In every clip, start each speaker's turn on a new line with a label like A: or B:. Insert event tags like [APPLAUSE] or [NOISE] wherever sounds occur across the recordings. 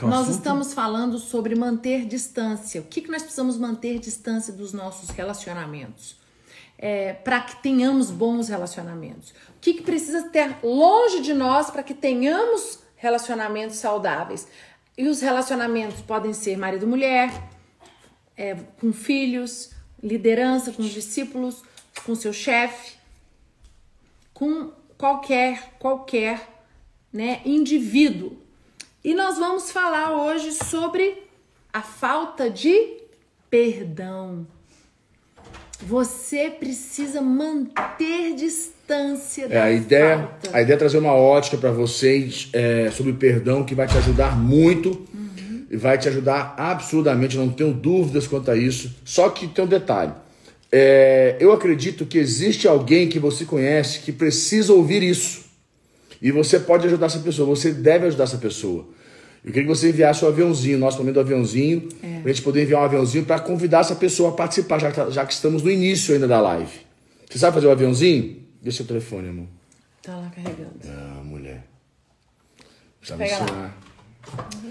A: que é o
B: Nós
A: assunto?
B: estamos falando sobre manter distância. O que, que nós precisamos manter distância dos nossos relacionamentos? para que tenhamos bons relacionamentos. O que, que precisa ter longe de nós para que tenhamos relacionamentos saudáveis? E os relacionamentos podem ser marido-mulher, é, com filhos, liderança, com os discípulos, com seu chefe, com qualquer, qualquer né, indivíduo. E nós vamos falar hoje sobre a falta de perdão. Você precisa manter distância
A: É,
B: da
A: a, ideia,
B: falta.
A: a ideia é trazer uma ótica para vocês é, sobre perdão que vai te ajudar muito e vai te ajudar absurdamente, não tenho dúvidas quanto a isso. Só que tem um detalhe. É, eu acredito que existe alguém que você conhece que precisa ouvir isso. E você pode ajudar essa pessoa, você deve ajudar essa pessoa. Eu queria que você enviasse o aviãozinho, nosso momento do aviãozinho,
B: É.
A: pra gente poder enviar um aviãozinho para convidar essa pessoa a participar, já que, tá- já que estamos no início ainda da live. Você sabe fazer o aviãozinho? Deixa o telefone, amor.
B: Tá lá carregando.
A: Ah, mulher. Precisa me
B: Pega
A: ensinar.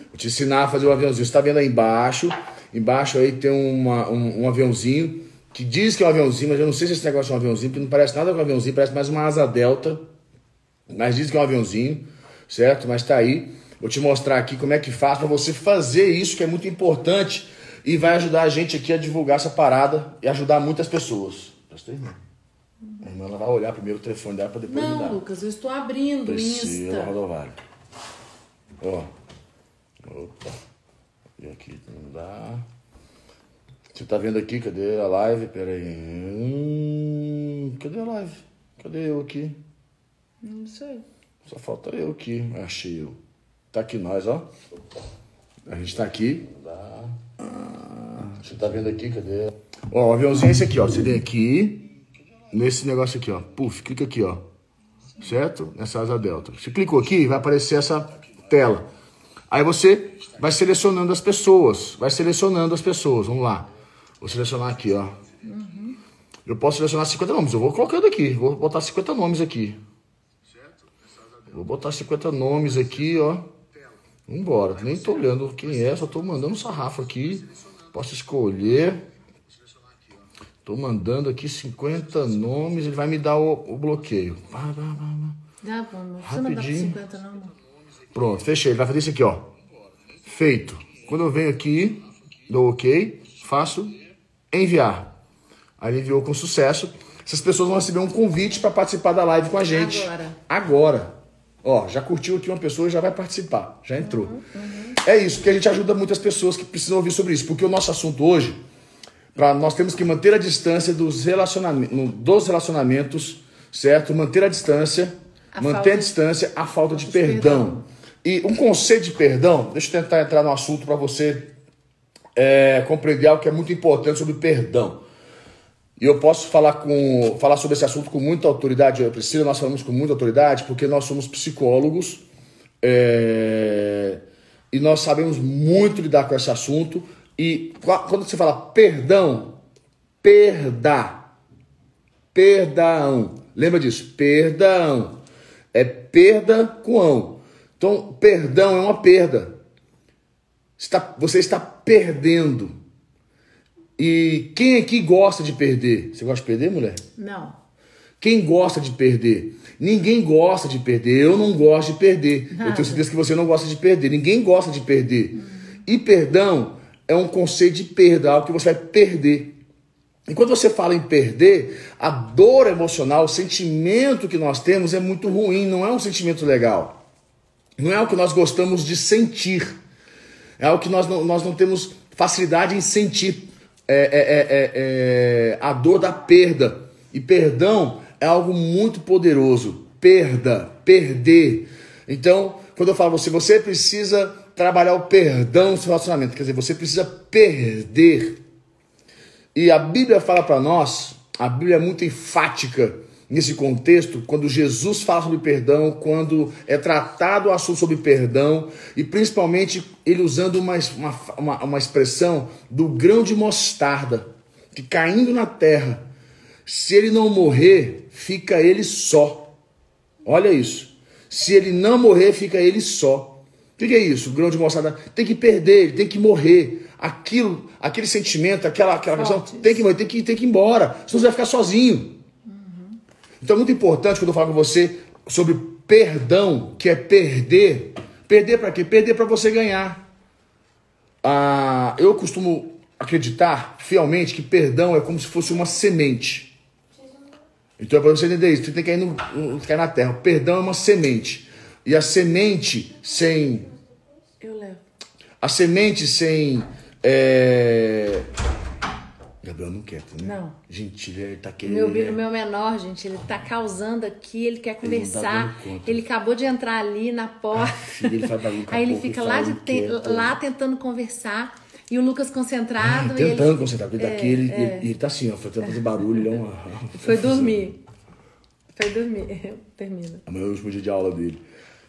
A: Vou te ensinar a fazer o aviãozinho. Você tá vendo aí embaixo? Embaixo aí tem uma, um, um aviãozinho que diz que é um aviãozinho, mas eu não sei se esse negócio é um aviãozinho, porque não parece nada com um aviãozinho, parece mais uma asa delta. Mas diz que é um aviãozinho, certo? Mas tá aí. Vou te mostrar aqui como é que faz para você fazer isso, que é muito importante e vai ajudar a gente aqui a divulgar essa parada e ajudar muitas pessoas. Presta irmã. A irmã ela vai olhar primeiro o telefone dela para depois me
B: Não,
A: dar.
B: Lucas, eu estou abrindo
A: Priscila
B: Insta.
A: Rodovalho. Ó. Opa. E aqui não dá. Você tá vendo aqui? Cadê a live? Pera aí. Hum, cadê a live? Cadê eu aqui?
B: Não sei.
A: Só falta eu aqui. Achei eu. Tá aqui nós, ó. A gente tá aqui. Dá. Ah, você tá vendo aqui? Cadê? Ó, o aviãozinho é esse aqui, ó. Você vem aqui. Nesse negócio aqui, ó. Puf, clica aqui, ó. Certo? Nessa asa delta. Você clicou aqui, vai aparecer essa tela. Aí você vai selecionando as pessoas. Vai selecionando as pessoas. Vamos lá. Vou selecionar aqui, ó. Eu posso selecionar 50 nomes. Eu vou colocando aqui. Vou botar 50 nomes aqui. Vou botar 50 nomes aqui, ó. Vambora. Nem tô olhando quem é, só tô mandando um sarrafo aqui. Posso escolher. Tô mandando aqui 50 nomes, ele vai me dar o, o bloqueio. Vai, vai, vai.
B: Dá, pô, não precisa mandar pra
A: Rapidinho.
B: 50 não.
A: Pronto, fechei. Ele vai fazer isso aqui, ó. Feito. Quando eu venho aqui, dou OK, faço enviar. Aí ele enviou com sucesso. Essas pessoas vão receber um convite para participar da live com a gente.
B: Agora.
A: Agora. Ó, já curtiu aqui uma pessoa e já vai participar. Já entrou. É isso, porque a gente ajuda muitas pessoas que precisam ouvir sobre isso. Porque o nosso assunto hoje, pra, nós temos que manter a distância dos relacionamentos, dos relacionamentos, certo? Manter a distância,
B: A
A: manter
B: falta
A: a distância, a falta de perdão. E um conceito de perdão, deixa eu tentar entrar no assunto para você é, compreender algo que é muito importante sobre perdão. E eu posso falar, com, falar sobre esse assunto com muita autoridade, eu e a Priscila, nós falamos com muita autoridade, porque nós somos psicólogos é, e nós sabemos muito lidar com esse assunto. E qua- quando você fala perdão, perda, perdão, lembra disso? Perdão. É perda com ão. Então, perdão é uma perda. Está- você está perdendo. E quem aqui gosta de perder? Você gosta de perder, mulher?
B: Não.
A: Quem gosta de perder? Ninguém gosta de perder. Eu não gosto de perder. [LAUGHS] Eu
B: Nada.
A: tenho certeza que você não gosta de perder. Ninguém gosta de perder. E perdão é um conceito de perda, algo que você vai perder. E quando você fala em perder, a dor emocional, o sentimento que nós temos é muito ruim, não é um sentimento legal. Não é algo que nós gostamos de sentir. É algo que nós não, nós não temos facilidade em sentir é, é, é, é, é, a dor da perda. E perdão é algo muito poderoso. Perda, perder. Então, quando eu falo você, você precisa trabalhar o perdão no seu relacionamento. Quer dizer, você precisa perder. E a Bíblia fala para nós, a Bíblia é muito enfática nesse contexto, quando Jesus fala sobre perdão, quando é tratado o assunto sobre perdão, e principalmente ele usando uma, uma, uma, expressão do grão de mostarda, que caindo na terra, se ele não morrer, fica ele só. Olha isso. Se ele não morrer, fica ele só. que, que é isso? O grão de mostarda tem que perder, ele tem que morrer. Aquilo, aquele sentimento, aquela, aquela questão, tem que morrer, tem que, tem que ir embora. Senão você vai ficar sozinho. Então é muito importante quando eu falo com você sobre perdão, que é perder. Perder para quê? Perder para você ganhar. Ah, eu costumo acreditar fielmente que perdão é como se fosse uma semente. Então é para você entender isso, você tem que cair, no, cair na terra. Perdão é uma semente. E a semente sem.
B: Eu levo.
A: A semente sem. É... Gabriel não quer, né?
B: Não.
A: Gente, ele tá querendo.
B: Meu, filho, meu menor, gente, ele tá causando aqui, ele quer conversar. Ele, ele acabou de entrar ali na porta. Ah, ele [LAUGHS] Aí ele fica lá, de te... lá tentando conversar. E o Lucas concentrado.
A: Ah, tentando ele... concentrar, porque é, daqui ele, é. ele, ele, tá assim, ó, foi tentando fazer barulho, ele é uma. [LAUGHS]
B: Foi dormir. [LAUGHS] Foi dormir. Termina.
A: Amanhã é o último dia de aula dele.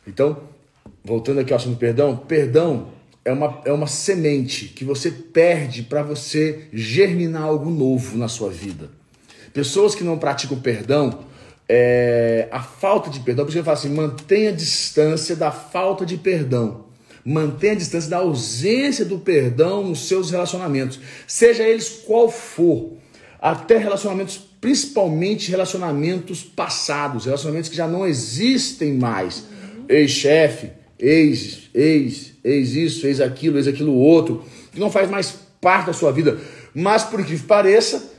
A: Então, voltando aqui ao assunto perdão, perdão é uma, é uma semente que você perde para você germinar algo novo na sua vida. Pessoas que não praticam perdão, é, a falta de perdão, por isso eu falo assim, mantenha a distância da falta de perdão. Mantenha a distância da ausência do perdão nos seus relacionamentos, seja eles qual for, até relacionamentos, principalmente relacionamentos passados, relacionamentos que já não existem mais ex-chefe, ex, ex, ex isso, ex aquilo, ex aquilo outro, que não faz mais parte da sua vida. Mas, por que pareça,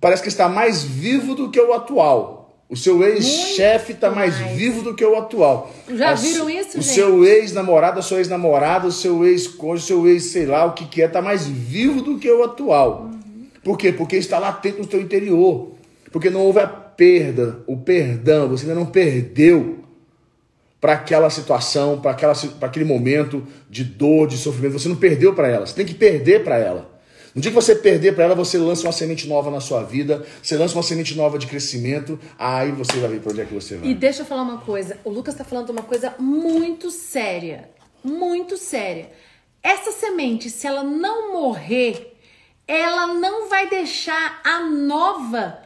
A: parece que está mais vivo do que o atual. O seu ex-chefe está mais, vivo do que o atual.
B: Já viram isso,
A: O gente? seu ex-namorado, a sua ex-namorada, o seu ex-cônjuge, o seu ex, sei lá, o que, que é, está mais vivo do que o atual. Uhum. Por quê? Porque está latente no seu interior. Porque não houve a perda, o perdão, você ainda não perdeu para aquela situação, para aquele momento de dor, de sofrimento. Você não perdeu para ela, você tem que perder para ela. No dia que você perder para ela, você lança uma semente nova na sua vida, você lança uma semente nova de crescimento, aí você vai ver para onde é que você vai.
B: E deixa eu falar uma coisa, o Lucas está falando uma coisa muito séria, muito séria. Essa semente, se ela não morrer, ela não vai deixar a nova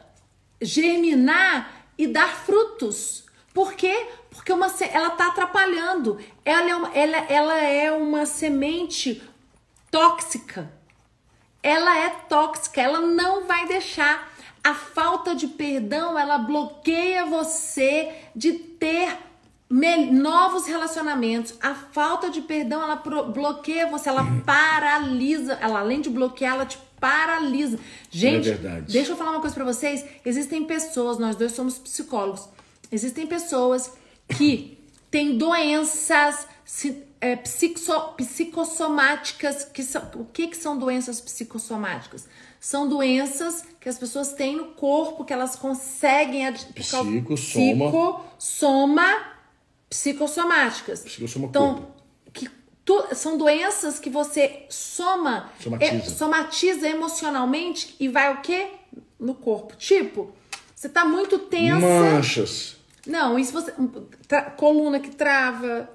B: germinar e dar frutos. Por quê? Porque uma, ela está atrapalhando. Ela é, uma, ela, ela é uma semente tóxica. Ela é tóxica, ela não vai deixar. A falta de perdão, ela bloqueia você de ter novos relacionamentos. A falta de perdão, ela bloqueia você, ela paralisa. Ela, além de bloquear, ela te paralisa. Gente, é deixa eu falar uma coisa para vocês. Existem pessoas, nós dois somos psicólogos. Existem pessoas que têm doenças é, psicossomáticas. Que são, o que, que são doenças psicossomáticas? São doenças que as pessoas têm no corpo, que elas conseguem...
A: Psicossoma.
B: Psicossoma, psicossomáticas.
A: Psicossoma
B: então,
A: corpo.
B: Que tu, são doenças que você soma,
A: somatiza.
B: É, somatiza emocionalmente e vai o quê? No corpo. Tipo, você tá muito tensa.
A: Manchas
B: não, isso você. coluna que trava,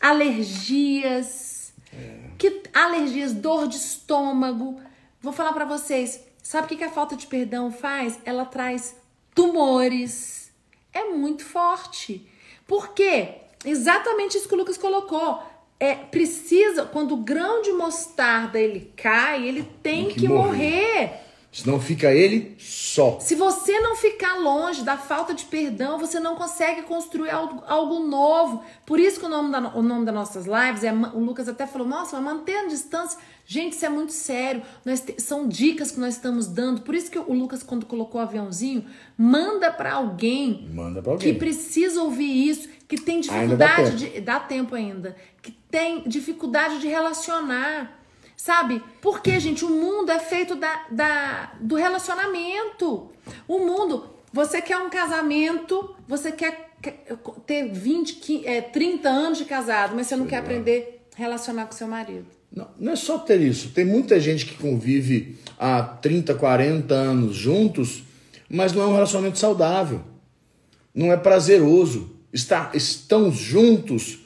B: alergias. É. Que, alergias, dor de estômago. Vou falar para vocês. Sabe o que, que a falta de perdão faz? Ela traz tumores. É muito forte. Por quê? Exatamente isso que o Lucas colocou. É, precisa, quando o grão de mostarda ele cai, ele tem, tem que, que morrer. morrer.
A: Senão fica ele só.
B: Se você não ficar longe da falta de perdão, você não consegue construir algo, algo novo. Por isso que o nome, da, o nome das nossas lives, é, o Lucas até falou, nossa, mas manter a distância. Gente, isso é muito sério. Nós te, são dicas que nós estamos dando. Por isso que o Lucas, quando colocou o aviãozinho, manda para alguém,
A: manda pra alguém
B: que precisa ouvir isso, que tem dificuldade dá de. Dá tempo ainda. Que tem dificuldade de relacionar Sabe? Porque, gente, o mundo é feito da, da, do relacionamento. O mundo, você quer um casamento, você quer, ter 20, é, 30 anos de casado, mas você não Sei quer lá. aprender a relacionar com seu marido.
A: Não, não é só ter isso. Tem muita gente que convive há 30, 40 anos juntos, mas não é um relacionamento saudável. Não é prazeroso. Está, estão juntos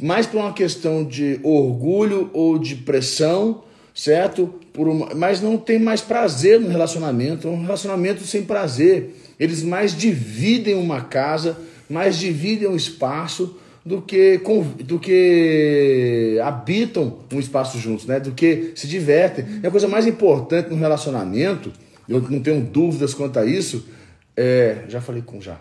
A: mais por uma questão de orgulho ou de pressão, certo? Por uma, mas não tem mais prazer no relacionamento, é um relacionamento sem prazer. Eles mais dividem uma casa, mais dividem um espaço do que, do que habitam um espaço juntos, né? Do que se divertem. E a coisa mais importante no relacionamento, eu não tenho dúvidas quanto a isso, é. Já falei com já.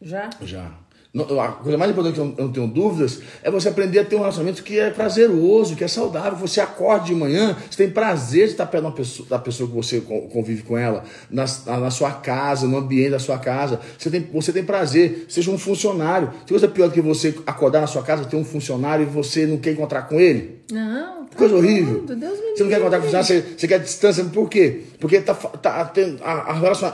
B: Já?
A: Já. A coisa mais importante que eu não tenho dúvidas é você aprender a ter um relacionamento que é prazeroso, que é saudável. Você acorda de manhã, você tem prazer de estar perto da pessoa, da pessoa que você convive com ela, na, na sua casa, no ambiente da sua casa. Você tem, você tem prazer, seja um funcionário. Tem coisa pior do que você acordar na sua casa, ter um funcionário e você não quer encontrar com ele?
B: Não, tá
A: Coisa horrível.
B: Deus me
A: você não quer encontrar com o funcionário, você, você quer distância. Por quê? Porque tá, tá, a, a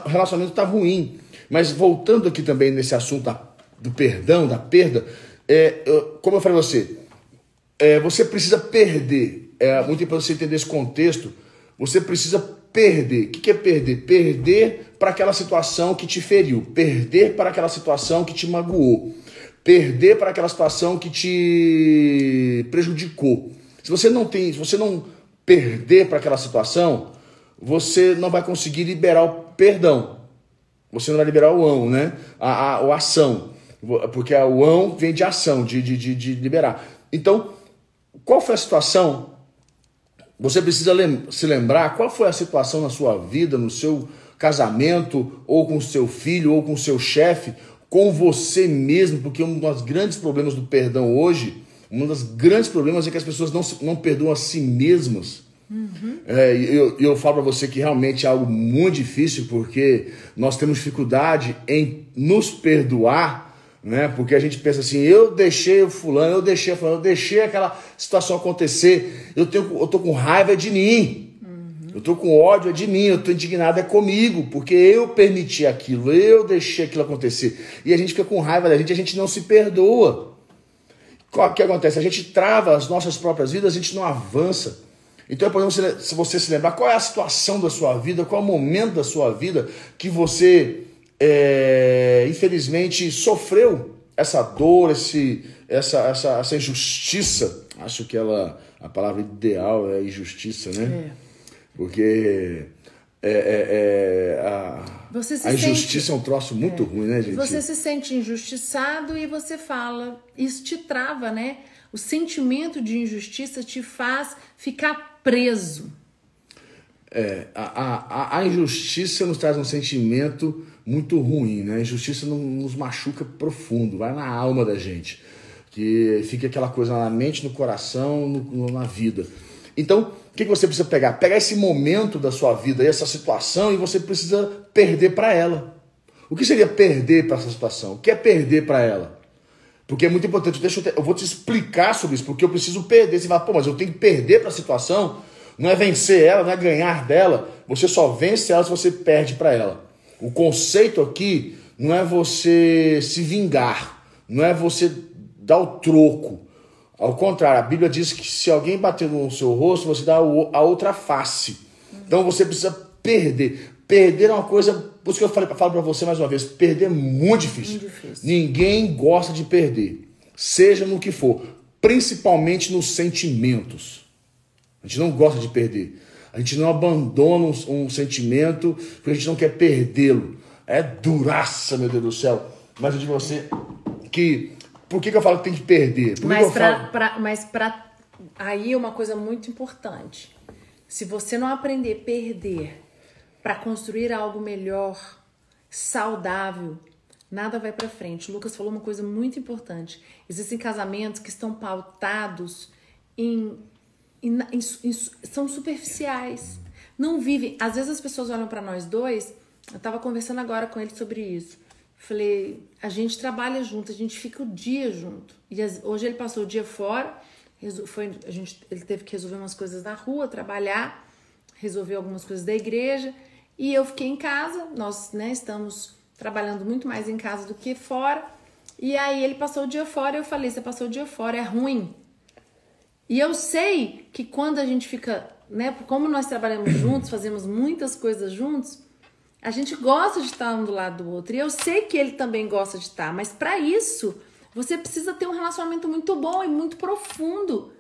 A: relacionamento está ruim. Mas voltando aqui também nesse assunto da do perdão, da perda, é, como eu falei a você, é, você precisa perder. É muito importante você entender esse contexto. Você precisa perder. O que é perder? Perder para aquela situação que te feriu, perder para aquela situação que te magoou, perder para aquela situação que te prejudicou. Se você não tem, se você não perder para aquela situação, você não vai conseguir liberar o perdão. Você não vai liberar o ão, né? A, a, a ação. Porque o ão vem de ação, de, de, de, de liberar. Então, qual foi a situação? Você precisa lem se lembrar qual foi a situação na sua vida, no seu casamento, ou com seu filho, ou com seu chefe, com você mesmo, porque um dos grandes problemas do perdão hoje, um dos grandes problemas é que as pessoas não, não perdoam a si mesmas. Uhum. É, eu, eu falo para você que realmente é algo muito difícil, porque nós temos dificuldade em nos perdoar né? Porque a gente pensa assim, eu deixei o fulano, eu deixei o fulano, eu deixei aquela situação acontecer, eu, tenho, eu tô com raiva de mim, uhum. eu tô com ódio de mim, eu tô indignado é comigo, porque eu permiti aquilo, eu deixei aquilo acontecer. E a gente fica com raiva da gente, a gente não se perdoa. O que acontece? A gente trava as nossas próprias vidas, a gente não avança. Então é importante você se lembrar qual é a situação da sua vida, qual é o momento da sua vida que você é, infelizmente sofreu essa dor, esse, essa, essa, essa injustiça. Acho que ela, a palavra ideal é injustiça, né? É. Porque é, é, é a, a injustiça
B: sente,
A: é um troço muito
B: é.
A: ruim, né, gente?
B: Você se sente injustiçado e você fala, isso te trava, né? O sentimento de injustiça te faz ficar preso.
A: É, a, a, a injustiça nos traz um sentimento muito ruim, né? A injustiça nos machuca profundo, vai na alma da gente. Que fica aquela coisa na mente, no coração, no, na vida. Então, o que, você precisa pegar? Pegar esse momento da sua vida, essa situação, e você precisa perder para ela. O que seria perder para essa situação? O que é perder para ela? Porque é muito importante. Deixa eu, te, eu, vou te explicar sobre isso, porque eu preciso perder. Você fala, pô, mas eu tenho que perder para a situação. Não é vencer ela, não é ganhar dela. Você só vence ela se você perde para ela. O conceito aqui não é você se vingar, não é você dar o troco. Ao contrário, a Bíblia diz que se alguém bater no seu rosto, você dá a outra face. Então você precisa perder. Perder é uma coisa, por isso que eu falei, falo para você mais uma vez, perder é muito difícil. muito difícil. Ninguém gosta de perder, seja no que for, principalmente nos sentimentos. A gente não gosta de perder. A gente não abandona um, um sentimento porque a gente não quer perdê-lo. É duraça, meu Deus do céu. Mas eu digo a você que. Por que, que eu falo que tem que perder? Por
B: mas
A: para
B: falo... mas para aí é uma coisa muito importante. Se você não aprender a perder para construir algo melhor, saudável, nada vai para frente. O Lucas falou uma coisa muito importante. Existem casamentos que estão pautados em são superficiais. Não vivem. Às vezes as pessoas olham para nós dois. Eu estava conversando agora com ele sobre isso. Falei, a gente trabalha junto, a gente fica o dia junto. E hoje ele passou o dia fora, foi, a gente, ele teve que resolver umas coisas na rua, trabalhar, resolver algumas coisas da igreja. E eu fiquei em casa, nós né, estamos trabalhando muito mais em casa do que fora. E aí ele passou o dia fora, eu falei, você passou o dia fora, é ruim. E eu sei que quando a gente fica, né, como nós trabalhamos [COUGHS] juntos, fazemos muitas coisas juntos, a gente gosta de estar um do lado do outro. E eu sei que ele também gosta de estar, mas para isso, você precisa ter um relacionamento muito bom e muito profundo.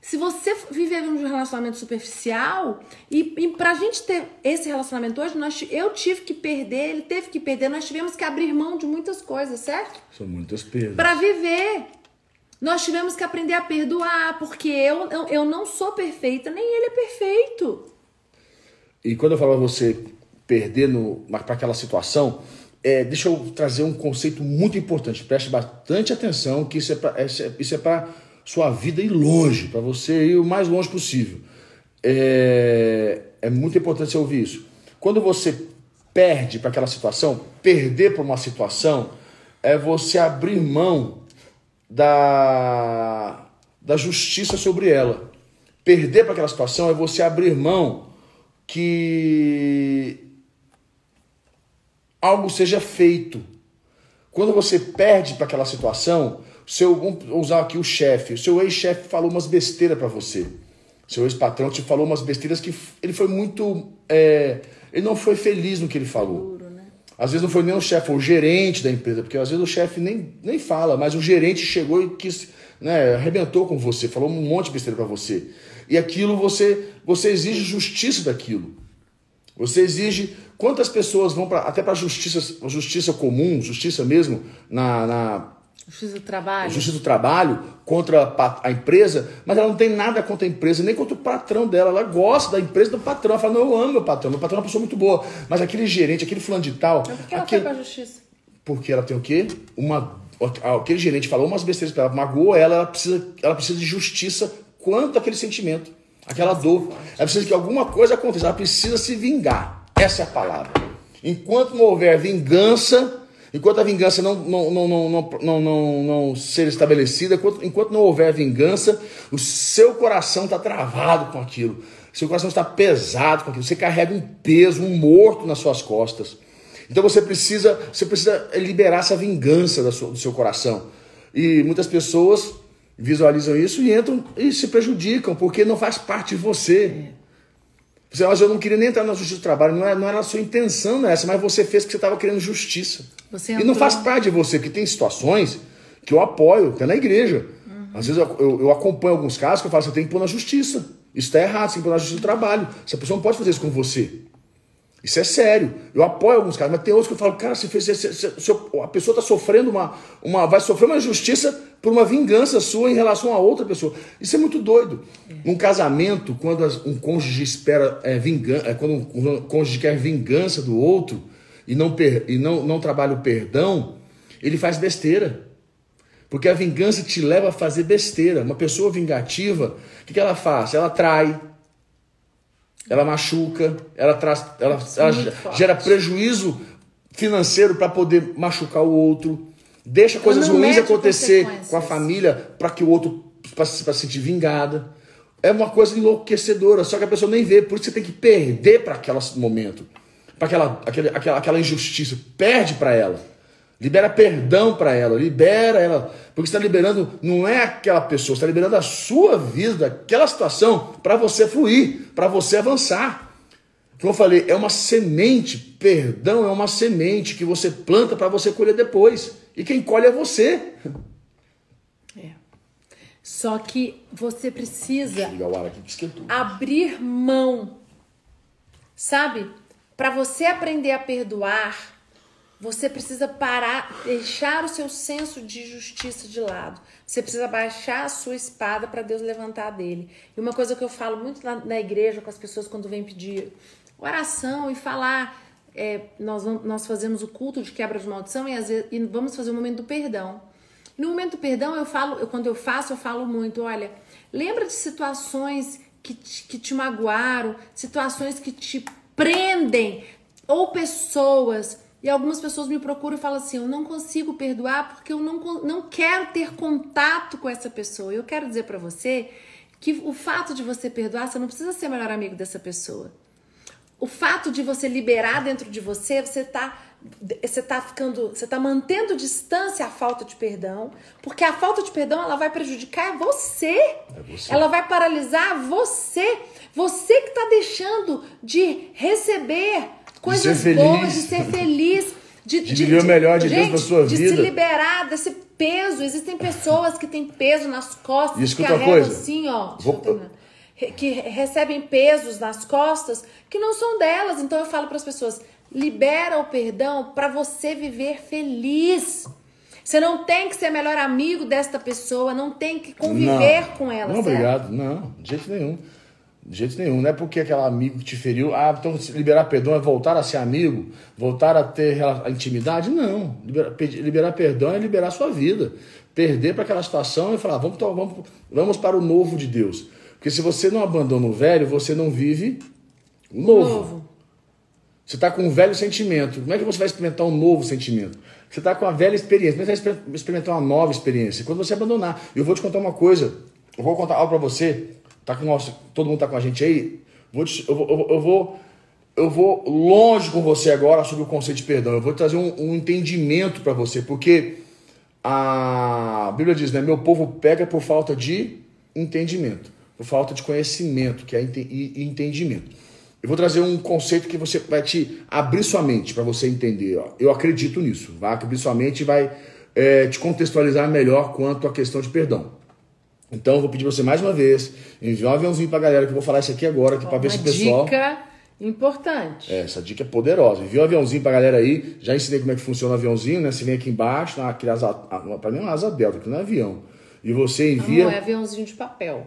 B: Se você viver um relacionamento superficial, e, e pra gente ter esse relacionamento hoje, nós, eu tive que perder, ele teve que perder, nós tivemos que abrir mão de muitas coisas, certo?
A: São muitas perdas.
B: Para viver. Nós tivemos que aprender a perdoar, porque eu, eu, não sou perfeita, nem ele é perfeito.
A: E quando eu falo você perder para aquela situação, é, deixa eu trazer um conceito muito importante. Preste bastante atenção que isso é para isso é para sua vida ir longe, para você ir o mais longe possível. É, é muito importante você ouvir isso. Quando você perde para aquela situação, perder para uma situação é você abrir mão da, da justiça sobre ela. Perder para aquela situação é você abrir mão que algo seja feito. Quando você perde para aquela situação, seu, vamos usar aqui o chefe, o seu ex-chefe falou umas besteiras para você. Seu ex-patrão te falou umas besteiras que ele foi muito. É, ele não foi feliz no que ele falou. Às vezes não foi nem o chefe, foi o gerente da empresa, porque às vezes o chefe nem, nem fala, mas o gerente chegou e quis, né, arrebentou com você, falou um monte de besteira para você. E aquilo você, você exige justiça daquilo. Você exige quantas pessoas vão pra, até para justiça, justiça comum, justiça mesmo, na, na
B: Justiça do trabalho.
A: Justiça do trabalho contra a empresa, mas ela não tem nada contra a empresa, nem contra o patrão dela. Ela gosta da empresa do patrão. Ela fala, não, eu amo meu patrão, meu patrão é uma pessoa muito boa. Mas aquele gerente, aquele fulano de tal.
B: Mas por que ela
A: aquele...
B: foi pra justiça?
A: Porque ela tem o quê? Uma. Aquele gerente falou umas besteiras para ela, magoou ela, ela precisa, ela precisa de justiça quanto aquele sentimento, aquela dor. Ela precisa que alguma coisa aconteça, ela precisa se vingar. Essa é a palavra. Enquanto não houver vingança, Enquanto a vingança não, não, não, não, não, não, não, ser estabelecida, enquanto, enquanto não houver vingança, o seu coração está travado com aquilo. Seu coração está pesado com aquilo. Você carrega um peso, um morto nas suas costas. Então você precisa, você precisa liberar essa vingança do seu coração. E muitas pessoas visualizam isso e entram e se prejudicam, porque não faz parte de você. Você, mas eu não queria nem entrar na justiça do trabalho, não era, não era a sua intenção essa, mas você fez porque você estava querendo justiça. e não faz parte de você, porque tem situações que eu apoio, até na igreja. Uhum. Às vezes eu, eu, eu, acompanho alguns casos que eu falo, você tem que pôr na justiça. Isso está errado, você tem que pôr na justiça do trabalho. Essa pessoa não pode fazer isso com você. Isso é sério. Eu apoio alguns casos, mas tem outros que eu falo, cara, se, se, se, se a pessoa está sofrendo uma, uma. vai sofrer uma injustiça por uma vingança sua em relação a outra pessoa. Isso é muito doido. É. Um casamento, quando um cônjuge espera é, vingança, é, quando um cônjuge quer vingança do outro e não, per, e não, não trabalha o perdão, ele faz besteira. Porque a vingança te leva a fazer besteira. Uma pessoa vingativa, o que, que ela faz? Ela trai, ela machuca, ela, traz, ela, ela gera prejuízo financeiro para poder machucar o outro, deixa coisas ruins acontecer com a família para que o outro para se sentir vingada. É uma coisa enlouquecedora, só que a pessoa nem vê, por isso você tem que perder para aquele momento, para aquela, aquela, aquela injustiça, perde para ela. Libera perdão para ela, libera ela, porque está liberando não é aquela pessoa, está liberando a sua vida, aquela situação para você fluir, para você avançar. Como eu falei, é uma semente, perdão é uma semente que você planta para você colher depois. E quem colhe é você.
B: É. Só que você precisa abrir mão. Sabe? Para você aprender a perdoar, você precisa parar, deixar o seu senso de justiça de lado. Você precisa baixar a sua espada para Deus levantar dele. E uma coisa que eu falo muito na, na igreja com as pessoas quando vêm pedir oração e falar, é, nós, nós fazemos o culto de quebra de maldição e, às vezes, e vamos fazer o momento do perdão. no momento do perdão, eu falo, eu, quando eu faço, eu falo muito, olha, lembra de situações que te, que te magoaram, situações que te prendem, ou pessoas e algumas pessoas me procuram e falam assim: eu não consigo perdoar porque eu não, não quero ter contato com essa pessoa. Eu quero dizer para você que o fato de você perdoar, você não precisa ser melhor amigo dessa pessoa. O fato de você liberar dentro de você, você tá você tá ficando, você tá mantendo distância à falta de perdão, porque a falta de perdão ela vai prejudicar você. É você. Ela vai paralisar você. Você que tá deixando de receber coisas de boas, de ser feliz.
A: De, de, de viver o melhor de Deus na sua vida.
B: De se liberar desse peso. Existem pessoas que têm peso nas costas,
A: e que
B: carregam
A: coisa.
B: assim, ó. Vou... Que recebem pesos nas costas que não são delas. Então eu falo para as pessoas: libera o perdão para você viver feliz. Você não tem que ser melhor amigo desta pessoa, não tem que conviver
A: não,
B: com ela.
A: Não,
B: certo?
A: obrigado. Não, de jeito nenhum. De jeito nenhum. Não é porque aquele amigo te feriu. Ah, então liberar perdão é voltar a ser amigo, voltar a ter a intimidade? Não. Liberar, liberar perdão é liberar a sua vida. Perder para aquela situação e falar, vamos, vamos, vamos para o novo de Deus. Porque se você não abandona o velho, você não vive o novo. novo. Você está com um velho sentimento. Como é que você vai experimentar um novo sentimento? Você está com a velha experiência. Como é que você vai experimentar uma nova experiência? Quando você abandonar. Eu vou te contar uma coisa. Eu vou contar algo para você. Tá com nosso, todo mundo está com a gente aí. Vou te, eu, vou, eu, vou, eu vou longe com você agora sobre o conceito de perdão. Eu vou trazer um, um entendimento para você. Porque a Bíblia diz, né? Meu povo pega por falta de entendimento. Por falta de conhecimento, que é entendimento. Eu vou trazer um conceito que você vai te abrir sua mente para você entender. Ó. Eu acredito nisso. Vai abrir sua mente e vai é, te contextualizar melhor quanto à questão de perdão. Então eu vou pedir para você mais uma vez enviar um aviãozinho para a galera que eu vou falar isso aqui agora, aqui para ver se o pessoal.
B: Dica importante.
A: É, essa dica é poderosa. Envia um aviãozinho para a galera aí. Já ensinei como é que funciona o aviãozinho, né? Você vem aqui embaixo, para mim é uma asa delta, aqui não é avião. E você envia.
B: Não, é aviãozinho de papel.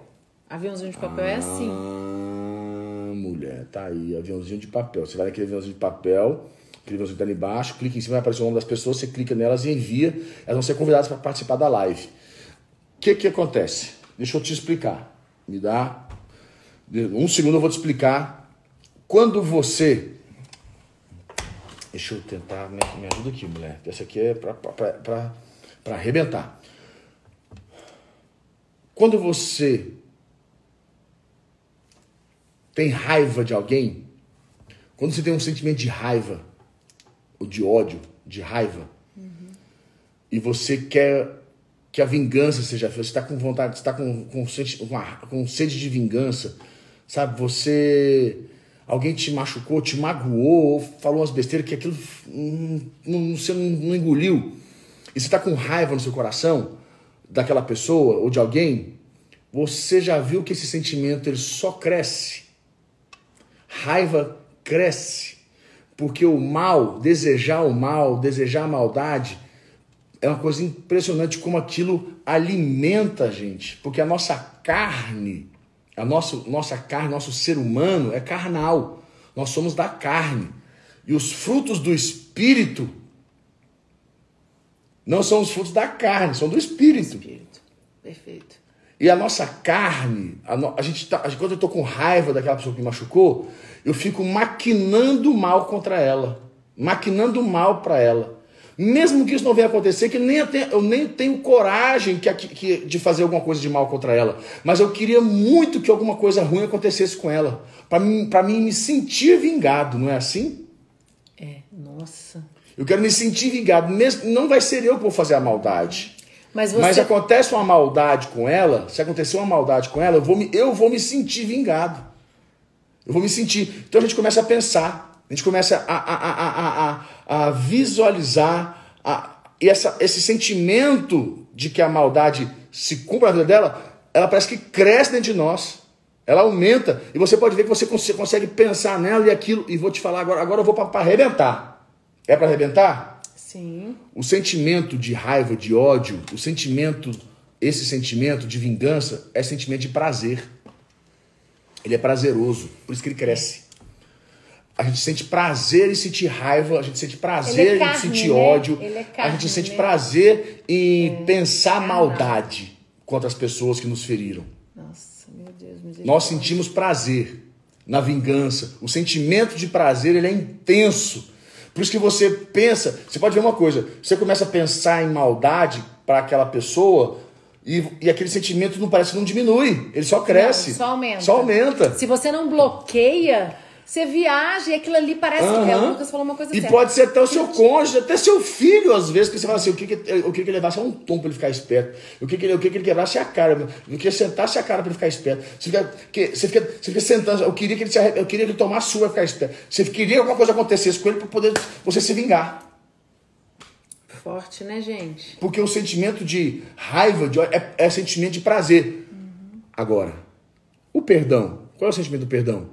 B: Aviãozinho de papel ah... é assim
A: mulher. Tá aí, aviãozinho de papel. Você vai naquele aviãozinho de papel, aquele aviãozinho que tá ali embaixo, clica em cima, vai aparecer o nome das pessoas, você clica nelas e envia. Elas vão ser convidadas para participar da live. O que que acontece? Deixa eu te explicar. Me dá um segundo, eu vou te explicar. Quando você. Deixa eu tentar. Me, me ajuda aqui, mulher. Essa aqui é para arrebentar. Quando você tem raiva de alguém, quando você tem um sentimento de raiva, ou de ódio, de raiva, uhum. e você quer que a vingança seja feita, você está com vontade, está com, com, com, sede de vingança, sabe? Você. Alguém te machucou, te magoou, falou umas besteiras que aquilo não, não, você não, não engoliu, e você está com raiva no seu coração daquela pessoa ou de alguém, você já viu que esse sentimento ele só cresce raiva cresce, porque o mal, desejar o mal, desejar a maldade, é uma coisa impressionante como aquilo alimenta a gente, porque a nossa carne, a nossa, nossa carne, nosso ser humano é carnal. Nós somos da carne. E os frutos do espírito não são os frutos da carne, são do espírito.
B: Espírito. Perfeito.
A: E a nossa carne, a, no, a gente tá, quando eu estou com raiva daquela pessoa que me machucou, eu fico maquinando mal contra ela, maquinando mal para ela. Mesmo que isso não venha acontecer, que nem eu, tenho, eu nem tenho coragem que, que, de fazer alguma coisa de mal contra ela. Mas eu queria muito que alguma coisa ruim acontecesse com ela. Para mim, mim me sentir vingado, não é assim?
B: É, nossa.
A: Eu quero me sentir vingado. Mesmo, não vai ser eu que vou fazer a maldade. Mas, você... Mas acontece uma maldade com ela, se acontecer uma maldade com ela, eu vou me, eu vou me sentir vingado. Eu vou me sentir. Então a gente começa a pensar, a gente começa a, a, a, a, a visualizar a, essa, esse sentimento de que a maldade se cumpra na vida dela, ela parece que cresce dentro de nós. Ela aumenta. E você pode ver que você consegue pensar nela e aquilo. E vou te falar agora, agora eu vou para arrebentar. É para arrebentar?
B: Sim.
A: O sentimento de raiva, de ódio, o sentimento, esse sentimento de vingança é sentimento de prazer. Ele é prazeroso, por isso que ele cresce. A gente sente prazer em sentir raiva, a gente sente prazer é carne, em sentir né? ódio, é carne, a gente sente né? prazer em é, pensar maldade contra as pessoas que nos feriram.
B: Nossa, meu Deus,
A: Nós sentimos prazer na vingança. O sentimento de prazer ele é intenso. Por isso que você pensa, você pode ver uma coisa, você começa a pensar em maldade para aquela pessoa e, e, aquele sentimento não parece que não diminui, ele só cresce.
B: Não, só aumenta.
A: Só aumenta.
B: Se você não bloqueia, você viaja e aquilo ali parece uhum. que é. O Lucas falou uma coisa
A: E
B: certa.
A: pode ser até o seu cônjure, até seu filho, às vezes, que você fala assim: o que, que, o que, que ele levasse a um tom para ele ficar esperto, o que, que, ele, o que, que ele quebrasse a cara, o que sentasse a cara para ele ficar esperto. Você fica, que, você, fica, você fica sentando, eu queria que ele, se, eu queria que ele tomasse sua para ficar esperto. Você queria que alguma coisa acontecesse com ele para poder você se vingar.
B: Forte, né, gente?
A: Porque o sentimento de raiva de, é, é sentimento de prazer. Uhum. Agora, o perdão. Qual é o sentimento do perdão?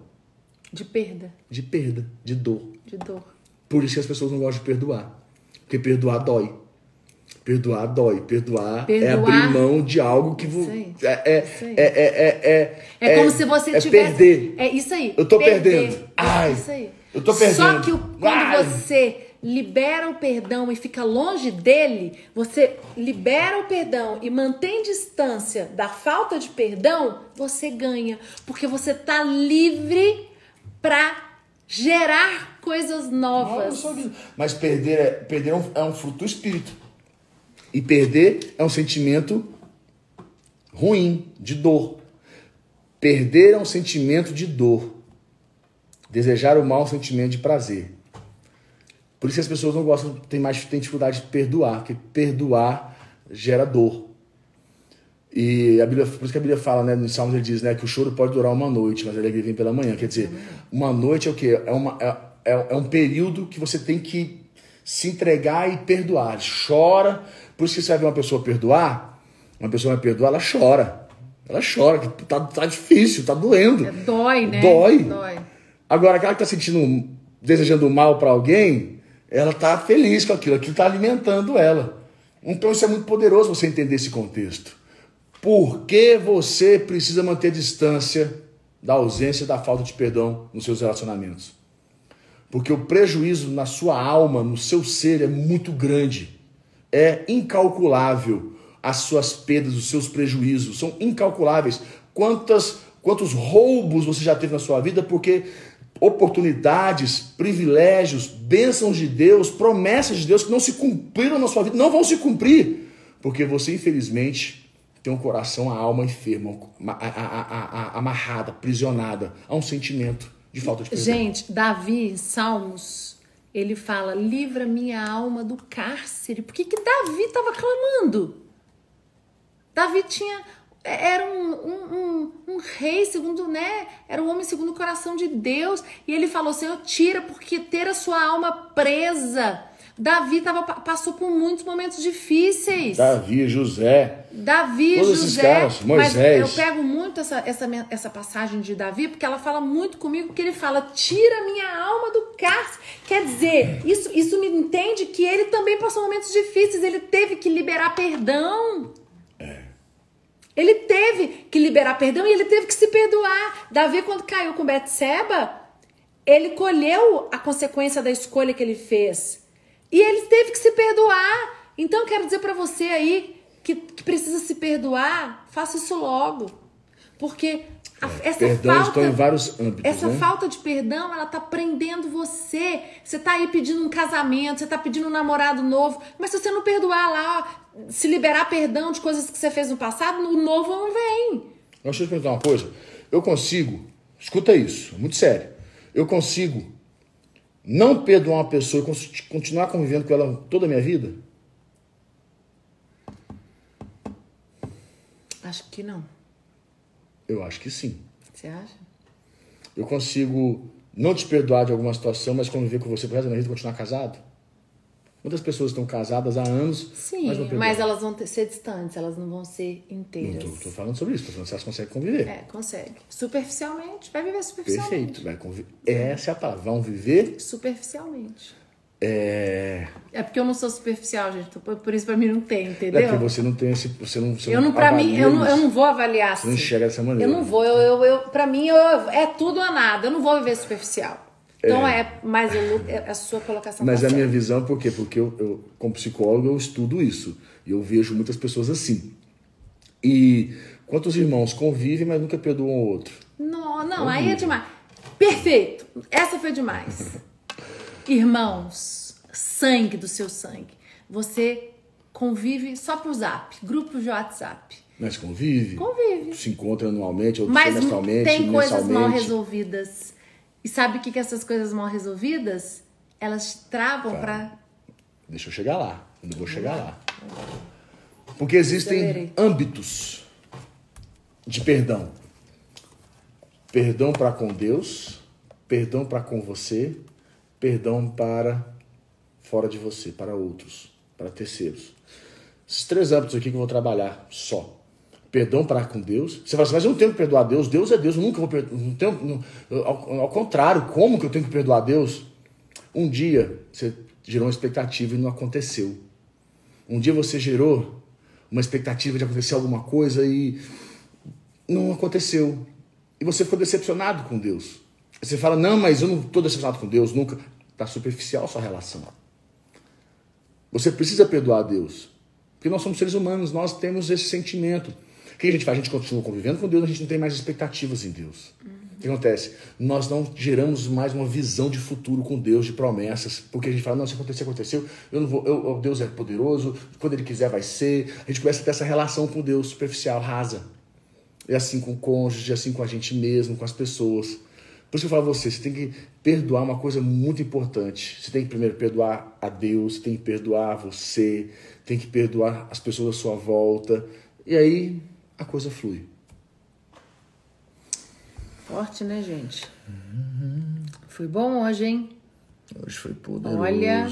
B: De perda.
A: De perda, de dor.
B: De dor.
A: Por isso que as pessoas não gostam de perdoar. Porque perdoar dói. Perdoar dói. Perdoar, é
B: Perdoar-
A: abrir mão de algo que você. É, é,
B: aí.
A: é, é, é,
B: É, como se você
A: é
B: tivesse.
A: perder.
B: É isso aí.
A: Eu tô
B: perder.
A: perdendo. Ai,
B: isso aí.
A: eu tô perdendo.
B: Só que quando
A: Ai.
B: você libera o perdão e fica longe dele, você libera o perdão e mantém distância da falta de perdão, você ganha. Porque você tá livre pra gerar coisas novas.
A: Nossa, Mas perder, é, perder é, um, é um fruto do espírito. E perder é um sentimento ruim, de dor. Perder é um sentimento de dor. Desejar o mal é um sentimento de prazer. Por isso que as pessoas não gostam, tem mais tem dificuldade de perdoar, porque perdoar gera dor. E a Bíblia, por isso que a Bíblia fala, né, no Salmos ele diz, né, que o choro pode durar uma noite, mas a alegria vem pela manhã. Quer dizer, uma noite é o quê? É, uma, é, é, é um período que você tem que se entregar e perdoar. Chora. Por isso que você vai ver uma pessoa perdoar, uma pessoa vai perdoar, ela chora. Ela chora, que tá, tá difícil, tá doendo.
B: É, dói, né?
A: Dói.
B: Dói.
A: Agora, aquela que está sentindo, desejando mal para alguém, ela está feliz com aquilo, aquilo está alimentando ela. Então isso é muito poderoso você entender esse contexto. Por que você precisa manter distância da ausência da falta de perdão nos seus relacionamentos? Porque o prejuízo na sua alma, no seu ser, é muito grande. É incalculável as suas perdas, os seus prejuízos. São incalculáveis. Quantas, quantos roubos você já teve na sua vida porque oportunidades, privilégios, bênçãos de Deus, promessas de Deus que não se cumpriram na sua vida, não vão se cumprir. Porque você, infelizmente, tem um coração, a alma enferma, amarrada, aprisionada a um sentimento de falta de perdão.
B: Gente, Davi, Salmos, ele fala: livra minha alma do cárcere. Por que, que Davi estava clamando? Davi tinha. Era um, um, um, um rei, segundo, né? Era um homem segundo o coração de Deus. E ele falou: Senhor, tira, porque ter a sua alma presa. Davi tava, passou por muitos momentos difíceis.
A: Davi, José,
B: Davi,
A: Todos esses
B: José.
A: caras,
B: mas
A: Moisés.
B: eu pego muito essa, essa, essa passagem de Davi, porque ela fala muito comigo, porque ele fala: tira minha alma do cárcere. Quer dizer, isso, isso me entende que ele também passou momentos difíceis, ele teve que liberar perdão. Ele teve que liberar perdão e ele teve que se perdoar. Davi, quando caiu com Betseba, ele colheu a consequência da escolha que ele fez. E ele teve que se perdoar. Então, eu quero dizer pra você aí que, que precisa se perdoar, faça isso logo. Porque a- essa
A: perdão
B: falta.
A: em vários âmbitos,
B: Essa
A: né?
B: falta de perdão, ela tá prendendo você. Você tá aí pedindo um casamento, você tá pedindo um namorado novo, mas se você não perdoar lá, se liberar perdão de coisas que você fez no passado, o novo não vem.
A: Deixa eu te perguntar uma coisa. Eu consigo, escuta isso, é muito sério. Eu consigo não perdoar uma pessoa e continuar convivendo com ela toda a minha vida?
B: Acho que não.
A: Eu acho que sim.
B: Você acha?
A: Eu consigo não te perdoar de alguma situação, mas conviver com você pro resto da minha vida e continuar casado? Muitas pessoas estão casadas há anos,
B: Sim,
A: mas não
B: mas elas vão ter- ser distantes, elas não vão ser
A: Não
B: inteiras.
A: tô, tô falando sobre isso, falando se elas conseguem conviver.
B: É, consegue. Superficialmente, vai viver superficialmente.
A: Perfeito, vai conviver. Essa é a palavra. Vão viver.
B: Superficialmente.
A: É...
B: É porque eu não sou superficial, gente. Por isso pra mim não tem,
A: É
B: entendeu?
A: porque você não tem esse. Você não, você
B: Eu não, pra mim, eu não, eu não vou avaliar
A: Você
B: assim.
A: não enxerga dessa maneira.
B: Eu não vou, eu, eu, eu, pra mim eu, é tudo ou nada. Eu não vou viver superficial. Então é, mas eu, é a sua colocação
A: Mas
B: tá
A: é a minha visão, por quê? Porque eu, eu, como psicólogo, eu estudo isso. E eu vejo muitas pessoas assim. E quantos irmãos convivem, mas nunca perdoam ao outro?
B: Não, não, aí é demais. Perfeito. Essa foi demais. Irmãos, sangue do seu sangue. Você convive só por zap, grupos de WhatsApp.
A: Mas convive.
B: Convive.
A: Se encontra anualmente, ou
B: Mas
A: semestralmente,
B: tem coisas mal resolvidas. E sabe o que, que essas coisas mal resolvidas? Elas travam pra.
A: Deixa eu chegar lá. Ainda vou chegar lá. Porque existem âmbitos de perdão. Perdão para com Deus, perdão para com você, perdão para fora de você, para outros, para terceiros. Esses três âmbitos aqui que eu vou trabalhar só. Perdão para com Deus. Você fala assim, mas eu não tenho que perdoar Deus. Deus é Deus, eu nunca vou perdoar. Não tenho, não- ao, ao contrário, como que eu tenho que perdoar Deus? Um dia você gerou uma expectativa e não aconteceu. Um dia você gerou uma expectativa de acontecer alguma coisa e não aconteceu. E você ficou decepcionado com Deus. Você fala, não, mas eu não estou decepcionado com Deus, nunca. Está superficial a sua relação. Você precisa perdoar a Deus. Porque nós somos seres humanos, nós temos esse sentimento. Que a gente faz? A gente continua convivendo com Deus, a gente não tem mais expectativas em Deus. Uhum. O que acontece? Nós não geramos mais uma visão de futuro com Deus, de promessas, porque a gente fala, não, se acontecer, aconteceu, eu não vou, eu, Deus é poderoso, quando Ele quiser vai ser. A gente começa a ter essa relação com Deus superficial, rasa. É assim com o cônjuge, é assim com a gente mesmo, com as pessoas. Por isso eu falo a você, você tem que perdoar uma coisa muito importante. Você tem que primeiro perdoar a Deus, tem que perdoar você, tem que perdoar as pessoas à sua volta. E aí a coisa flui.
B: Forte, né, gente? Uhum. Foi bom hoje, hein?
A: Hoje foi poderoso.
B: Olha,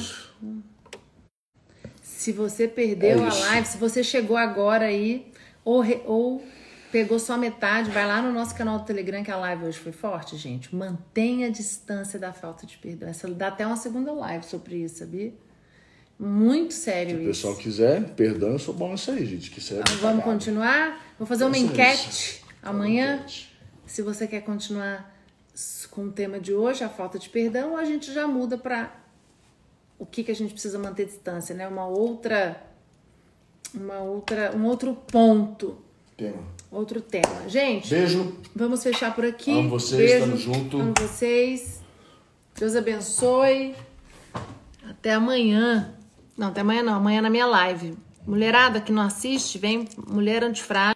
B: se você perdeu é a live, se você chegou agora aí, ou, ou Pegou só metade, vai lá no nosso canal do Telegram, que a live hoje foi forte, gente. Mantenha a distância da falta de perdão. Essa dá até uma segunda live sobre isso, sabia? Muito sério isso.
A: Se o pessoal quiser, perdão, eu sou bom nisso aí, gente. Que
B: é vamos continuar? Vou fazer uma enquete amanhã. Se você quer continuar com o tema de hoje, a falta de perdão, a gente já muda para o que, que a gente precisa manter distância, né? Uma outra, uma outra, um outro ponto.
A: Tema
B: outro tema. Gente,
A: beijo.
B: Vamos fechar por aqui.
A: Amo vocês,
B: beijo,
A: tamo junto.
B: Amo vocês. Deus abençoe. Até amanhã. Não, até amanhã não. Amanhã na minha live. Mulherada que não assiste, vem Mulher Antifrágil.